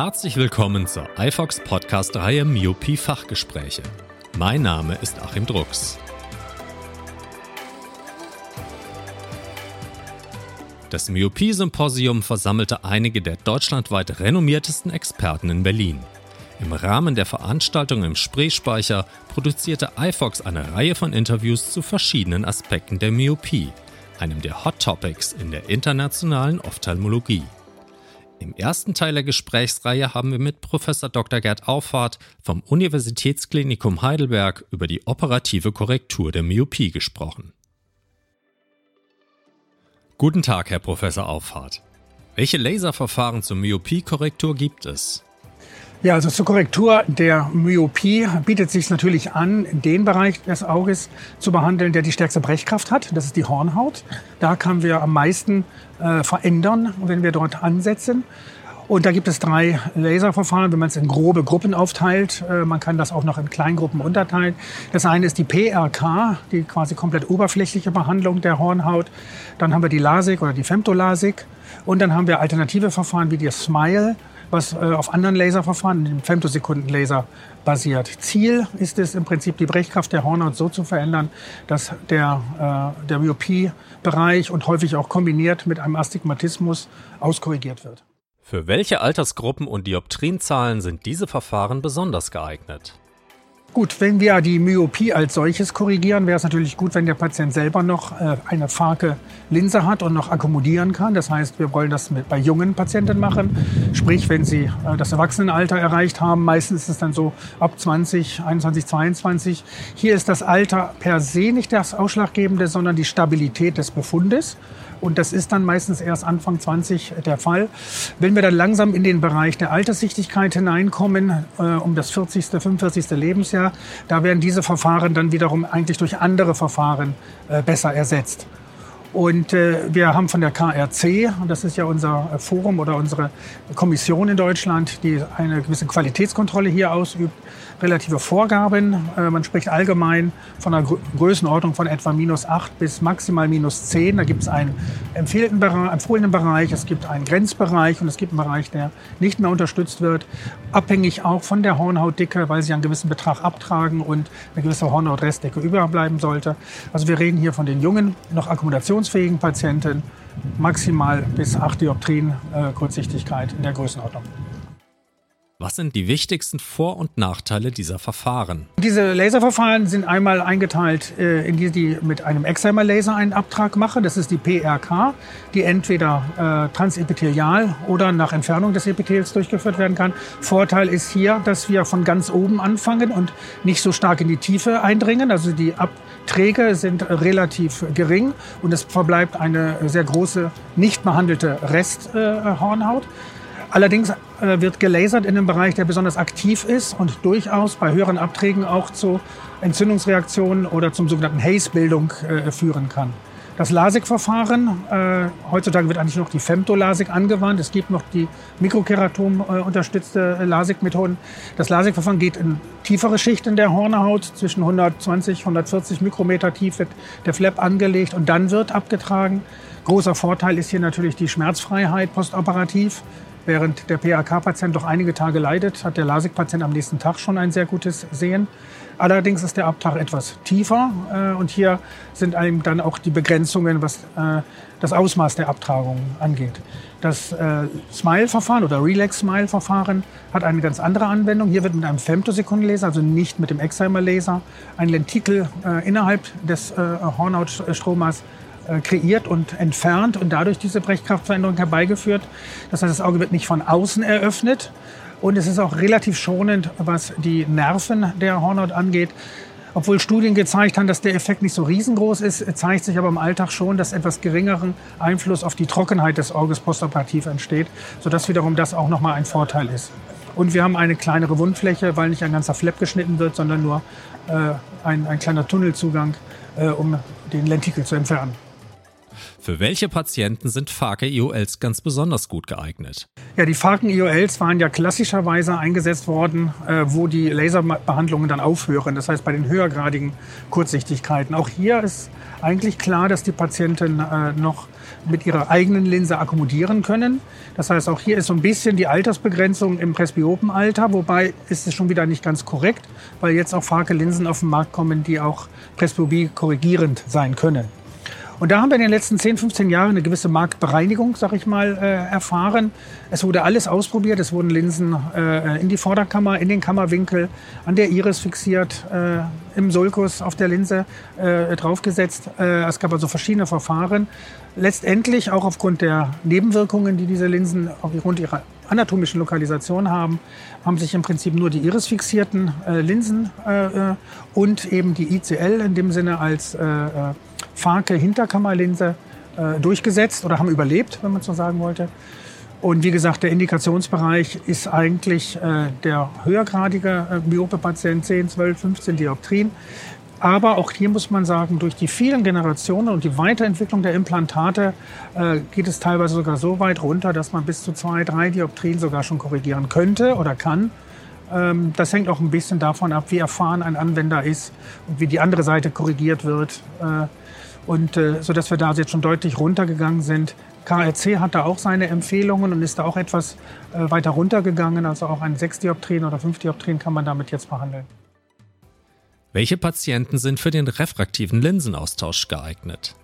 Herzlich willkommen zur iFox Podcast-Reihe Myopie Fachgespräche. Mein Name ist Achim Drucks. Das Myopie-Symposium versammelte einige der deutschlandweit renommiertesten Experten in Berlin. Im Rahmen der Veranstaltung im Spreespeicher produzierte iFox eine Reihe von Interviews zu verschiedenen Aspekten der Myopie, einem der Hot Topics in der internationalen Ophthalmologie. Im ersten Teil der Gesprächsreihe haben wir mit Professor Dr. Gerd Auffahrt vom Universitätsklinikum Heidelberg über die operative Korrektur der Myopie gesprochen. Guten Tag, Herr Professor Auffahrt. Welche Laserverfahren zur Myopiekorrektur gibt es? Ja, also zur Korrektur der Myopie bietet sich natürlich an, den Bereich des Auges zu behandeln, der die stärkste Brechkraft hat. Das ist die Hornhaut. Da können wir am meisten äh, verändern, wenn wir dort ansetzen. Und da gibt es drei Laserverfahren, wenn man es in grobe Gruppen aufteilt. Äh, man kann das auch noch in Kleingruppen unterteilen. Das eine ist die PRK, die quasi komplett oberflächliche Behandlung der Hornhaut. Dann haben wir die LASIK oder die Femtolasik. Und dann haben wir alternative Verfahren wie die SMILE was äh, auf anderen Laserverfahren, dem Femtosekundenlaser basiert. Ziel ist es im Prinzip, die Brechkraft der Hornhaut so zu verändern, dass der, äh, der Myopiebereich und häufig auch kombiniert mit einem Astigmatismus auskorrigiert wird. Für welche Altersgruppen und Dioptrienzahlen sind diese Verfahren besonders geeignet? Gut, wenn wir die Myopie als solches korrigieren, wäre es natürlich gut, wenn der Patient selber noch äh, eine farke Linse hat und noch akkommodieren kann. Das heißt, wir wollen das bei jungen Patienten machen. Sprich, wenn sie äh, das Erwachsenenalter erreicht haben, meistens ist es dann so ab 20, 21, 22. Hier ist das Alter per se nicht das Ausschlaggebende, sondern die Stabilität des Befundes. Und das ist dann meistens erst Anfang 20 der Fall. Wenn wir dann langsam in den Bereich der Alterssichtigkeit hineinkommen, äh, um das 40., 45. Lebensjahr, da werden diese Verfahren dann wiederum eigentlich durch andere Verfahren äh, besser ersetzt. Und äh, wir haben von der KRC, und das ist ja unser Forum oder unsere Kommission in Deutschland, die eine gewisse Qualitätskontrolle hier ausübt, relative Vorgaben. Äh, man spricht allgemein von einer Größenordnung von etwa minus 8 bis maximal minus 10. Da gibt es einen Bereich, empfohlenen Bereich, es gibt einen Grenzbereich und es gibt einen Bereich, der nicht mehr unterstützt wird. Abhängig auch von der Hornhautdicke, weil sie einen gewissen Betrag abtragen und eine gewisse Hornhautrestdicke überbleiben sollte. Also wir reden hier von den jungen, noch akkommodationsfähigen Patienten, maximal bis 8 Dioptrien äh, Kurzsichtigkeit in der Größenordnung. Was sind die wichtigsten Vor- und Nachteile dieser Verfahren? Diese Laserverfahren sind einmal eingeteilt, äh, in die die mit einem Excimer-Laser einen Abtrag machen. Das ist die PRK, die entweder äh, transepithelial oder nach Entfernung des Epithels durchgeführt werden kann. Vorteil ist hier, dass wir von ganz oben anfangen und nicht so stark in die Tiefe eindringen. Also die Abträge sind relativ gering und es verbleibt eine sehr große, nicht behandelte Resthornhaut. Äh, Allerdings äh, wird gelasert in einem Bereich, der besonders aktiv ist und durchaus bei höheren Abträgen auch zu Entzündungsreaktionen oder zum sogenannten Haze-Bildung äh, führen kann. Das LASIK-Verfahren, äh, heutzutage wird eigentlich noch die Femtolasik angewandt. Es gibt noch die Mikrokeratom-unterstützte LASIK-Methoden. Das LASIK-Verfahren geht in tiefere Schichten der Hornhaut. Zwischen 120, 140 Mikrometer tief wird der Flap angelegt und dann wird abgetragen. Großer Vorteil ist hier natürlich die Schmerzfreiheit postoperativ. Während der PAK-Patient doch einige Tage leidet, hat der LASIK-Patient am nächsten Tag schon ein sehr gutes Sehen. Allerdings ist der Abtrag etwas tiefer äh, und hier sind einem dann auch die Begrenzungen, was äh, das Ausmaß der Abtragung angeht. Das äh, Smile-Verfahren oder Relax-Smile-Verfahren hat eine ganz andere Anwendung. Hier wird mit einem Femtosekundenlaser, also nicht mit dem Excimer-Laser, ein Lentikel äh, innerhalb des äh, Hornhautstromas kreiert und entfernt und dadurch diese Brechkraftveränderung herbeigeführt. Das heißt, das Auge wird nicht von außen eröffnet und es ist auch relativ schonend, was die Nerven der Hornhaut angeht. Obwohl Studien gezeigt haben, dass der Effekt nicht so riesengroß ist, zeigt sich aber im Alltag schon, dass etwas geringeren Einfluss auf die Trockenheit des Auges postoperativ entsteht, sodass wiederum das auch nochmal ein Vorteil ist. Und wir haben eine kleinere Wundfläche, weil nicht ein ganzer Flap geschnitten wird, sondern nur äh, ein, ein kleiner Tunnelzugang, äh, um den Lentikel zu entfernen. Für welche Patienten sind Farke-IOLs ganz besonders gut geeignet? Ja, die Farken-IOLs waren ja klassischerweise eingesetzt worden, äh, wo die Laserbehandlungen dann aufhören. Das heißt bei den höhergradigen Kurzsichtigkeiten. Auch hier ist eigentlich klar, dass die Patienten äh, noch mit ihrer eigenen Linse akkommodieren können. Das heißt, auch hier ist so ein bisschen die Altersbegrenzung im Presbyopenalter, wobei ist es schon wieder nicht ganz korrekt, weil jetzt auch Farke-Linsen auf den Markt kommen, die auch Presbyopie korrigierend sein können. Und da haben wir in den letzten 10, 15 Jahren eine gewisse Marktbereinigung, sag ich mal, äh, erfahren. Es wurde alles ausprobiert. Es wurden Linsen äh, in die Vorderkammer, in den Kammerwinkel, an der Iris fixiert, äh, im Sulkus auf der Linse äh, draufgesetzt. Äh, es gab also verschiedene Verfahren. Letztendlich auch aufgrund der Nebenwirkungen, die diese Linsen aufgrund ihrer anatomischen Lokalisation haben, haben sich im Prinzip nur die irisfixierten äh, Linsen äh, und eben die ICL in dem Sinne als äh, Farke Hinterkammerlinse äh, durchgesetzt oder haben überlebt, wenn man so sagen wollte. Und wie gesagt, der Indikationsbereich ist eigentlich äh, der höhergradige äh, Myope-Patient, 10, 12, 15 Dioptrien. Aber auch hier muss man sagen, durch die vielen Generationen und die Weiterentwicklung der Implantate äh, geht es teilweise sogar so weit runter, dass man bis zu zwei, drei Dioptrien sogar schon korrigieren könnte oder kann. Ähm, das hängt auch ein bisschen davon ab, wie erfahren ein Anwender ist und wie die andere Seite korrigiert wird. Äh, und äh, so dass wir da jetzt schon deutlich runtergegangen sind. KRC hat da auch seine Empfehlungen und ist da auch etwas äh, weiter runtergegangen. Also auch ein 6 Dioptrien oder 5 Dioptrien kann man damit jetzt behandeln. Welche Patienten sind für den refraktiven Linsenaustausch geeignet?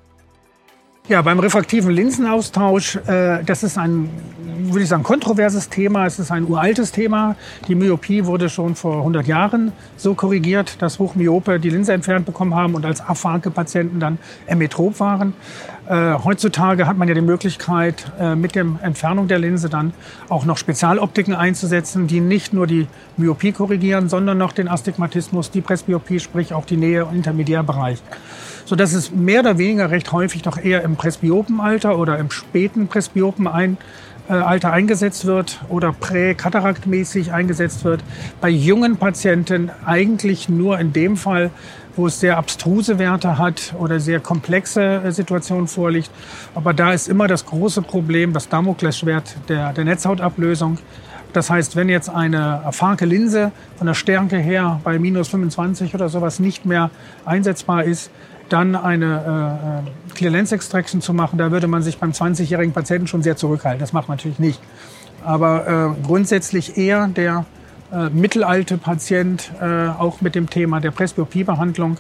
Ja, beim refraktiven Linsenaustausch, äh, das ist ein, würde ich sagen, kontroverses Thema. Es ist ein uraltes Thema. Die Myopie wurde schon vor 100 Jahren so korrigiert, dass Hochmyope die Linse entfernt bekommen haben und als Aphanke-Patienten dann emetrop waren. Äh, heutzutage hat man ja die Möglichkeit, äh, mit der Entfernung der Linse dann auch noch Spezialoptiken einzusetzen, die nicht nur die Myopie korrigieren, sondern noch den Astigmatismus, die Presbyopie, sprich auch die Nähe- und Intermediärbereich so dass es mehr oder weniger recht häufig doch eher im Presbyopenalter oder im späten Presbyopenalter äh, eingesetzt wird oder präkataraktmäßig eingesetzt wird. Bei jungen Patienten eigentlich nur in dem Fall, wo es sehr abstruse Werte hat oder sehr komplexe äh, Situationen vorliegt. Aber da ist immer das große Problem, das Damoklesschwert der, der Netzhautablösung. Das heißt, wenn jetzt eine farke Linse von der Stärke her bei minus 25 oder sowas nicht mehr einsetzbar ist, dann eine äh, Clear Lens Extraction zu machen, da würde man sich beim 20-jährigen Patienten schon sehr zurückhalten. Das macht man natürlich nicht. Aber äh, grundsätzlich eher der äh, mittelalte Patient, äh, auch mit dem Thema der Presbyopiebehandlung,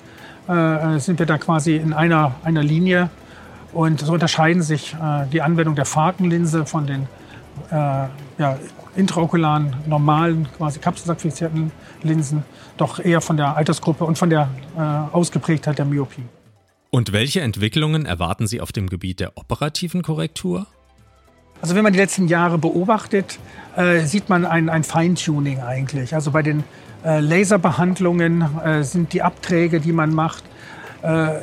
äh, sind wir da quasi in einer, einer Linie. Und so unterscheiden sich äh, die Anwendung der Fakenlinse von den äh, ja, intraokularen, normalen, quasi kapselsackfixierten Linsen doch eher von der Altersgruppe und von der äh, Ausgeprägtheit der Myopie. Und welche Entwicklungen erwarten Sie auf dem Gebiet der operativen Korrektur? Also wenn man die letzten Jahre beobachtet, äh, sieht man ein, ein Feintuning eigentlich. Also bei den äh, Laserbehandlungen äh, sind die Abträge, die man macht, äh,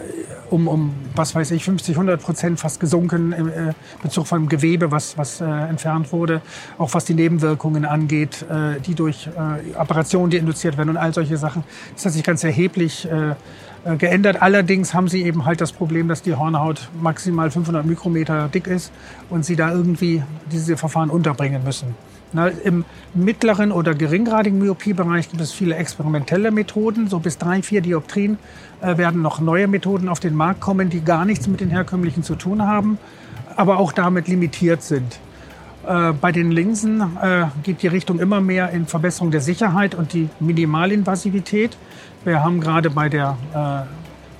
um, um, was weiß ich, 50, 100 Prozent fast gesunken im äh, Bezug von Gewebe, was, was äh, entfernt wurde. Auch was die Nebenwirkungen angeht, äh, die durch äh, Operationen, die induziert werden und all solche Sachen. Das hat sich ganz erheblich äh, äh geändert. Allerdings haben sie eben halt das Problem, dass die Hornhaut maximal 500 Mikrometer dick ist und sie da irgendwie diese Verfahren unterbringen müssen. Na, Im mittleren oder geringgradigen Myopiebereich gibt es viele experimentelle Methoden. So bis drei, vier Dioptrien äh, werden noch neue Methoden auf den Markt kommen, die gar nichts mit den herkömmlichen zu tun haben, aber auch damit limitiert sind. Äh, bei den Linsen äh, geht die Richtung immer mehr in Verbesserung der Sicherheit und die Minimalinvasivität. Wir haben gerade bei der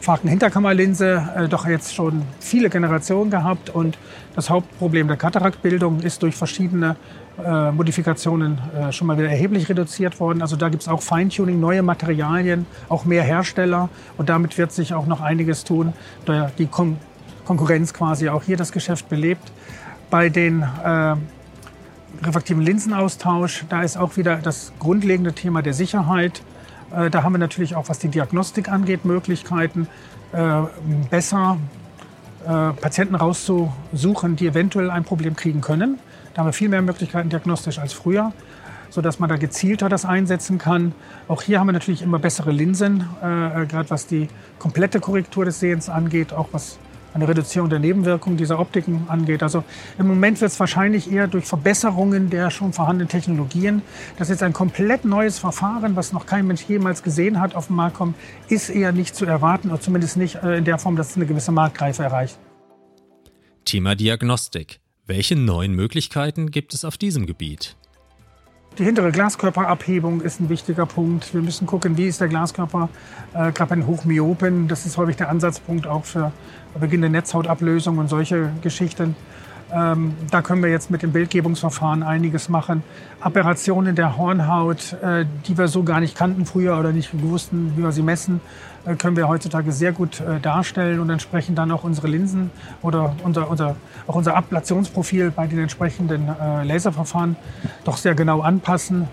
Faken-Hinterkammerlinse äh, doch jetzt schon viele Generationen gehabt und das Hauptproblem der Kataraktbildung ist durch verschiedene äh, Modifikationen äh, schon mal wieder erheblich reduziert worden. Also da gibt es auch Feintuning, neue Materialien, auch mehr Hersteller und damit wird sich auch noch einiges tun. Da die Kon Konkurrenz quasi auch hier das Geschäft belebt. Bei den äh, refraktiven Linsenaustausch, da ist auch wieder das grundlegende Thema der Sicherheit. Äh, da haben wir natürlich auch, was die Diagnostik angeht, Möglichkeiten, äh, besser äh, Patienten rauszusuchen, die eventuell ein Problem kriegen können. Da haben wir viel mehr Möglichkeiten diagnostisch als früher, sodass man da gezielter das einsetzen kann. Auch hier haben wir natürlich immer bessere Linsen, gerade was die komplette Korrektur des Sehens angeht, auch was eine Reduzierung der Nebenwirkungen dieser Optiken angeht. Also im Moment wird es wahrscheinlich eher durch Verbesserungen der schon vorhandenen Technologien, dass jetzt ein komplett neues Verfahren, was noch kein Mensch jemals gesehen hat, auf den Markt kommt, ist eher nicht zu erwarten oder zumindest nicht äh, in der Form, dass es eine gewisse Marktreife erreicht. Thema Diagnostik. Welche neuen Möglichkeiten gibt es auf diesem Gebiet? Die hintere Glaskörperabhebung ist ein wichtiger Punkt. Wir müssen gucken, wie ist der Glaskörper, äh, gerade bei den Hochmyopen. Das ist häufig der Ansatzpunkt auch für beginnende Netzhautablösung und solche Geschichten. Ähm, da können wir jetzt mit dem Bildgebungsverfahren einiges machen. Apparationen der Hornhaut, äh, die wir so gar nicht kannten früher oder nicht wussten, wie wir sie messen, äh, können wir heutzutage sehr gut äh, darstellen und entsprechend dann auch unsere Linsen oder unser, unser, auch unser Ablationsprofil bei den entsprechenden äh, Laserverfahren doch sehr genau anpassen.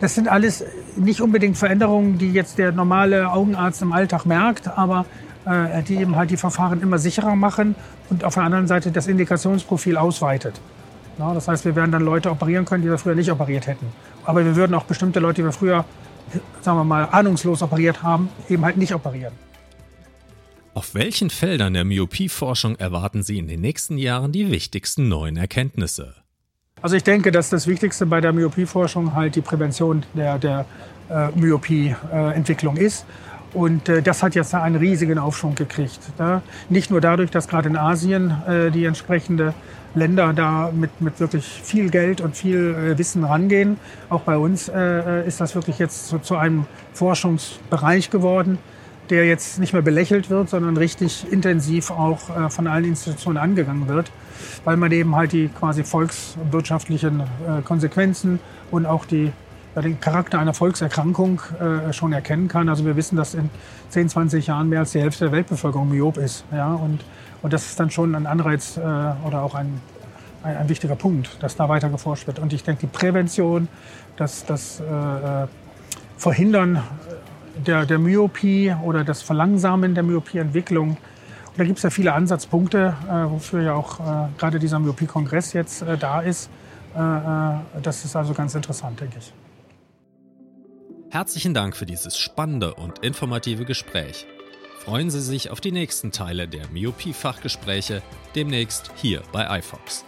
Das sind alles nicht unbedingt Veränderungen, die jetzt der normale Augenarzt im Alltag merkt, aber die eben halt die Verfahren immer sicherer machen und auf der anderen Seite das Indikationsprofil ausweitet. Ja, das heißt, wir werden dann Leute operieren können, die wir früher nicht operiert hätten. Aber wir würden auch bestimmte Leute, die wir früher, sagen wir mal, ahnungslos operiert haben, eben halt nicht operieren. Auf welchen Feldern der Myopieforschung erwarten Sie in den nächsten Jahren die wichtigsten neuen Erkenntnisse? Also ich denke, dass das Wichtigste bei der Myopieforschung halt die Prävention der, der äh, Myopieentwicklung äh, ist. Und äh, das hat jetzt einen riesigen Aufschwung gekriegt. Ne? Nicht nur dadurch, dass gerade in Asien äh, die entsprechenden Länder da mit, mit wirklich viel Geld und viel äh, Wissen rangehen. Auch bei uns äh, äh, ist das wirklich jetzt so, zu einem Forschungsbereich geworden, der jetzt nicht mehr belächelt wird, sondern richtig intensiv auch äh, von allen Institutionen angegangen wird, weil man eben halt die quasi volkswirtschaftlichen Konsequenzen und auch die den Charakter einer Volkserkrankung äh, schon erkennen kann. Also wir wissen, dass in 10, 20 Jahren mehr als die Hälfte der Weltbevölkerung myop ist. Ja? Und, und das ist dann schon ein Anreiz äh, oder auch ein, ein, ein, wichtiger Punkt, dass da weiter geforscht wird. Und ich denke, die Prävention, das, das äh, äh Verhindern der, der Myopie oder das Verlangsamen der Myopieentwicklung, da gibt es ja viele Ansatzpunkte, äh, wofür ja auch äh, gerade dieser Myopie-Kongress jetzt da ist. das ist also ganz interessant, denke ich. Herzlichen Dank für dieses spannende und informative Gespräch. Freuen Sie sich auf die nächsten Teile der Myopie-Fachgespräche demnächst hier bei iFox.